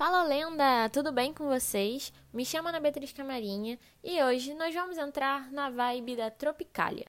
Fala lenda, tudo bem com vocês? Me chamo Ana Beatriz Camarinha e hoje nós vamos entrar na vibe da Tropicália.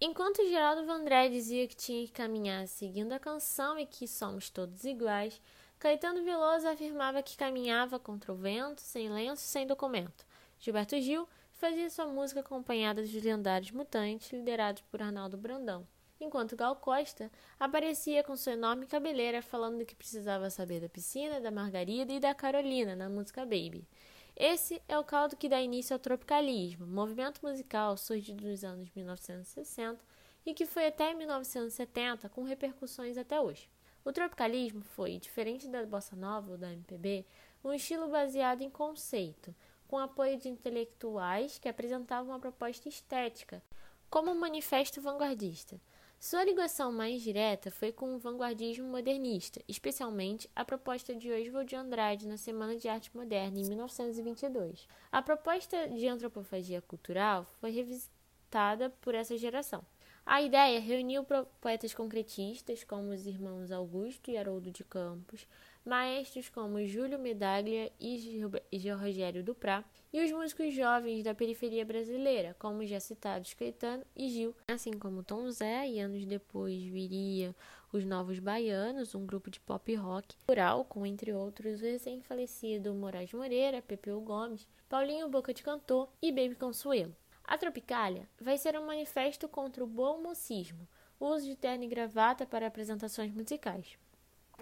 Enquanto Geraldo Vandré dizia que tinha que caminhar seguindo a canção e que somos todos iguais, Caetano Veloso afirmava que caminhava contra o vento, sem lenço sem documento. Gilberto Gil fazia sua música acompanhada dos lendários mutantes, liderados por Arnaldo Brandão, enquanto Gal Costa aparecia com sua enorme cabeleira falando que precisava saber da piscina, da Margarida e da Carolina na música Baby. Esse é o caldo que dá início ao tropicalismo, movimento musical surgido nos anos 1960 e que foi até 1970 com repercussões até hoje. O tropicalismo foi, diferente da bossa nova ou da MPB, um estilo baseado em conceito, com apoio de intelectuais que apresentavam uma proposta estética, como um manifesto vanguardista. Sua ligação mais direta foi com o vanguardismo modernista, especialmente a proposta de Oswald de Andrade na Semana de Arte Moderna, em 1922. A proposta de antropofagia cultural foi revisitada por essa geração. A ideia reuniu poetas concretistas como os irmãos Augusto e Haroldo de Campos, maestros como Júlio Medaglia e Rogério Duprá, e os músicos jovens da periferia brasileira, como já citados Caetano e Gil, assim como Tom Zé, e anos depois viria os Novos Baianos, um grupo de pop rock rural, com entre outros o recém-falecido Moraes Moreira, Pepeu Gomes, Paulinho Boca de Cantor e Baby Consuelo. A Tropicália vai ser um manifesto contra o bom mocismo, o uso de terno e gravata para apresentações musicais.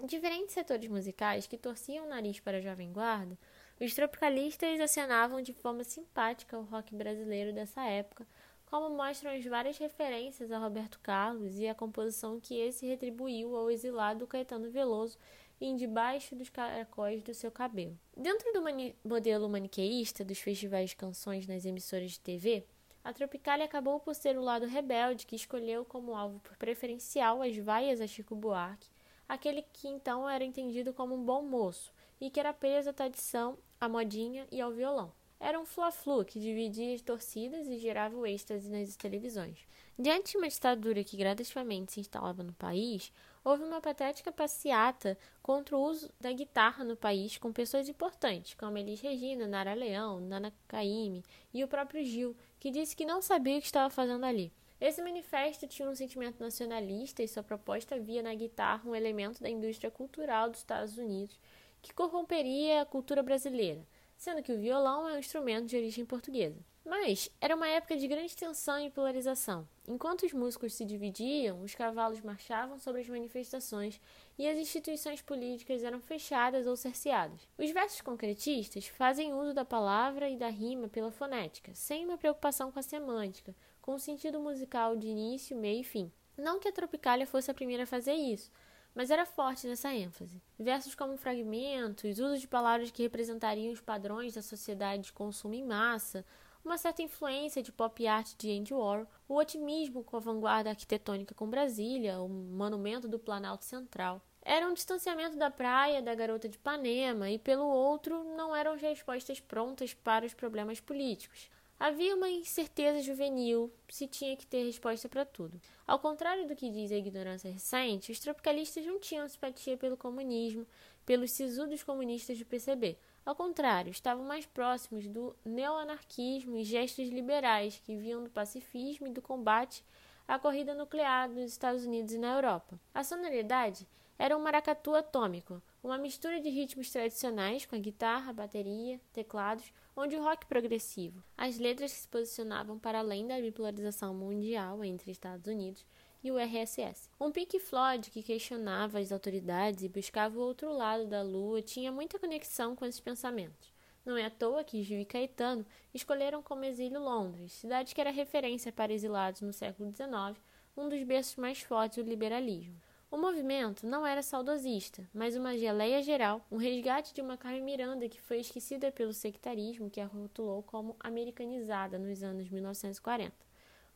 Diferentes setores musicais que torciam o nariz para a Jovem Guarda, os tropicalistas acenavam de forma simpática o rock brasileiro dessa época, como mostram as várias referências a Roberto Carlos e a composição que esse retribuiu ao exilado Caetano Veloso em Debaixo dos Caracóis do Seu Cabelo. Dentro do mani modelo maniqueísta dos festivais de canções nas emissoras de TV, a Tropicália acabou por ser o lado rebelde que escolheu como alvo preferencial as vaias a Chico Buarque aquele que então era entendido como um bom moço e que era preso à tradição, à modinha e ao violão. Era um fla-flu que dividia as torcidas e gerava o êxtase nas televisões. Diante de uma ditadura que gradativamente se instalava no país, houve uma patética passeata contra o uso da guitarra no país com pessoas importantes, como Elis Regina, Nara Leão, Nana Caymmi e o próprio Gil, que disse que não sabia o que estava fazendo ali. Esse manifesto tinha um sentimento nacionalista e sua proposta via na guitarra um elemento da indústria cultural dos Estados Unidos que corromperia a cultura brasileira, sendo que o violão é um instrumento de origem portuguesa. Mas era uma época de grande tensão e polarização. Enquanto os músicos se dividiam, os cavalos marchavam sobre as manifestações e as instituições políticas eram fechadas ou cerceadas. Os versos concretistas fazem uso da palavra e da rima pela fonética, sem uma preocupação com a semântica, com sentido musical de início, meio e fim. Não que a Tropicália fosse a primeira a fazer isso, mas era forte nessa ênfase. Versos como fragmentos, uso de palavras que representariam os padrões da sociedade de consumo em massa, uma certa influência de pop art de Andy Warhol, o otimismo com a vanguarda arquitetônica com Brasília, o monumento do Planalto Central. Era um distanciamento da praia, da garota de Ipanema, e pelo outro, não eram respostas prontas para os problemas políticos. Havia uma incerteza juvenil se tinha que ter resposta para tudo. Ao contrário do que diz a ignorância recente, os tropicalistas não tinham simpatia pelo comunismo, pelos sisudos comunistas do PCB. Ao contrário, estavam mais próximos do neoanarquismo e gestos liberais que vinham do pacifismo e do combate à corrida nuclear nos Estados Unidos e na Europa. A sonoridade era um maracatu atômico, uma mistura de ritmos tradicionais com a guitarra, bateria, teclados, onde o rock progressivo, as letras se posicionavam para além da bipolarização mundial entre Estados Unidos e o RSS. Um Pink Floyd que questionava as autoridades e buscava o outro lado da lua tinha muita conexão com esses pensamentos. Não é à toa que Gil e Caetano escolheram como exílio Londres, cidade que era referência para exilados no século XIX, um dos berços mais fortes do liberalismo. O movimento não era saudosista, mas uma geleia geral, um resgate de uma Carmen Miranda que foi esquecida pelo sectarismo que a rotulou como americanizada nos anos 1940.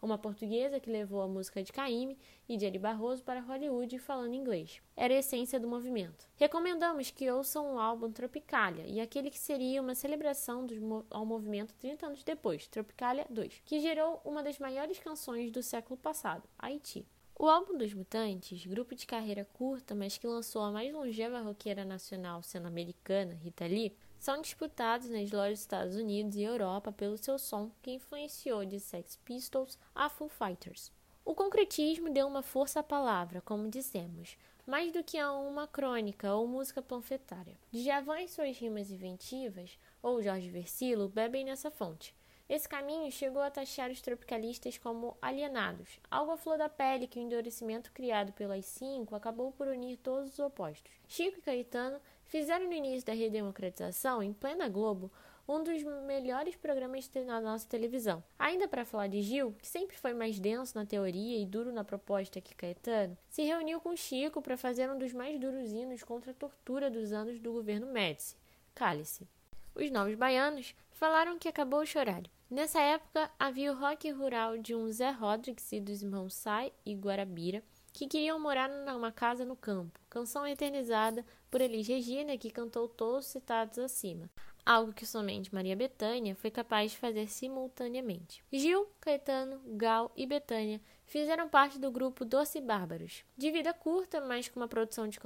Uma portuguesa que levou a música de Caymmi e de Ari Barroso para Hollywood falando inglês. Era a essência do movimento. Recomendamos que ouçam o álbum Tropicália e aquele que seria uma celebração do, ao movimento 30 anos depois, Tropicália 2, que gerou uma das maiores canções do século passado, Haiti. O álbum dos Mutantes, grupo de carreira curta, mas que lançou a mais longeva roqueira nacional sendo americana, Rita Lee, são disputados nas lojas dos Estados Unidos e Europa pelo seu som que influenciou de Sex Pistols a Foo Fighters. O concretismo deu uma força à palavra, como dissemos, mais do que a uma crônica ou música panfletária. Djavan e suas rimas inventivas, ou Jorge Versilo, bebem nessa fonte. Esse caminho chegou a taxar os tropicalistas como alienados, algo à flor da pele que o endurecimento criado pelas cinco acabou por unir todos os opostos. Chico e Caetano fizeram no início da redemocratização, em plena Globo, um dos melhores programas da nossa televisão. Ainda para falar de Gil, que sempre foi mais denso na teoria e duro na proposta que Caetano, se reuniu com Chico para fazer um dos mais duros hinos contra a tortura dos anos do governo Médici, Cálice. Os novos baianos falaram que acabou o chorar. Nessa época, havia o rock rural de um Zé Rodrigues e dos irmãos Sai e Guarabira, que queriam morar numa casa no campo, canção eternizada por Elis Regina, que cantou todos citados acima algo que somente Maria Bethânia foi capaz de fazer simultaneamente. Gil, Caetano, Gal e Bethânia fizeram parte do grupo Doce Bárbaros. De vida curta, mas com uma produção de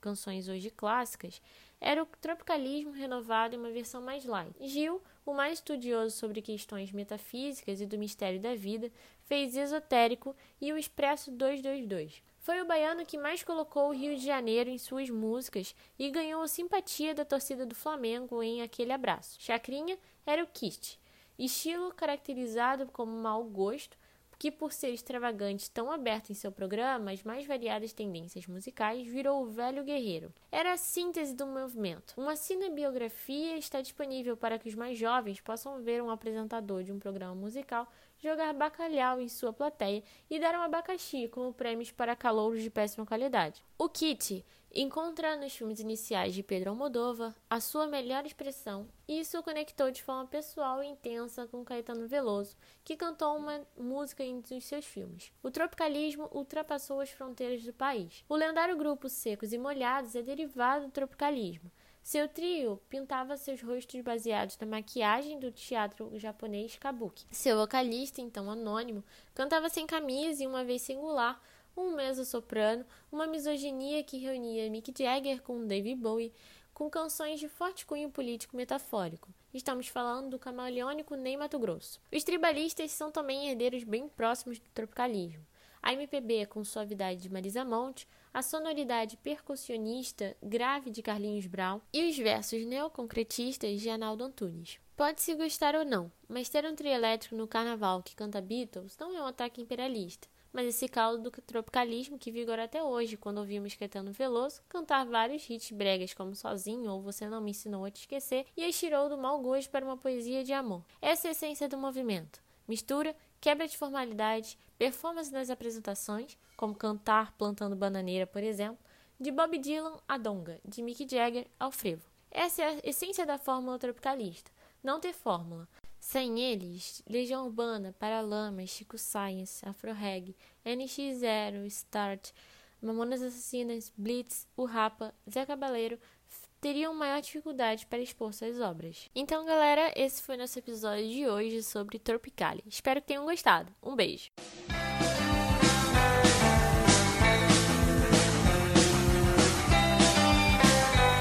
canções hoje clássicas, era o tropicalismo renovado em uma versão mais light. Gil, o mais estudioso sobre questões metafísicas e do mistério da vida, fez Esotérico e o Expresso 222. Foi o baiano que mais colocou o Rio de Janeiro em suas músicas e ganhou a simpatia da torcida do Flamengo em aquele abraço. Chacrinha era o kit, estilo caracterizado como mau gosto, que por ser extravagante tão aberto em seu programa as mais variadas tendências musicais, virou o velho guerreiro. Era a síntese do movimento. Uma cinebiografia está disponível para que os mais jovens possam ver um apresentador de um programa musical jogar bacalhau em sua plateia e dar um abacaxi como prêmios para calouros de péssima qualidade. O Kit encontra nos filmes iniciais de Pedro Almodóvar a sua melhor expressão e isso o conectou de forma pessoal e intensa com Caetano Veloso, que cantou uma música em um dos seus filmes. O tropicalismo ultrapassou as fronteiras do país. O lendário grupo Secos e Molhados é derivado do tropicalismo. Seu trio pintava seus rostos baseados na maquiagem do teatro japonês kabuki. Seu vocalista, então anônimo, cantava sem camisa e uma vez singular, um mezzo-soprano, uma misoginia que reunia Mick Jagger com David Bowie, com canções de forte cunho político metafórico. Estamos falando do camaleônico Ney Mato Grosso. Os tribalistas são também herdeiros bem próximos do tropicalismo. A MPB com suavidade de Marisa Monte, a sonoridade percussionista grave de Carlinhos Brown e os versos neoconcretistas de Arnaldo Antunes. Pode-se gostar ou não, mas ter um trio elétrico no carnaval que canta Beatles não é um ataque imperialista, mas esse caldo do tropicalismo que vigora até hoje, quando ouvimos Caetano Veloso cantar vários hits bregas como Sozinho ou Você Não Me Ensinou a Te Esquecer e estirou do mau gosto para uma poesia de amor. Essa é a essência do movimento. Mistura, quebra de formalidades, performance nas apresentações, como cantar plantando bananeira, por exemplo, de Bob Dylan a Donga, de Mick Jagger ao frevo. Essa é a essência da fórmula tropicalista, não ter fórmula. Sem eles, Legião Urbana, Paralamas, Chico Science, Afro Reg, NX0, Start, Mamonas Assassinas, Blitz, O Rapa, Zé Cabaleiro teriam maior dificuldade para expor suas obras. Então, galera, esse foi nosso episódio de hoje sobre Tropicalia. Espero que tenham gostado. Um beijo!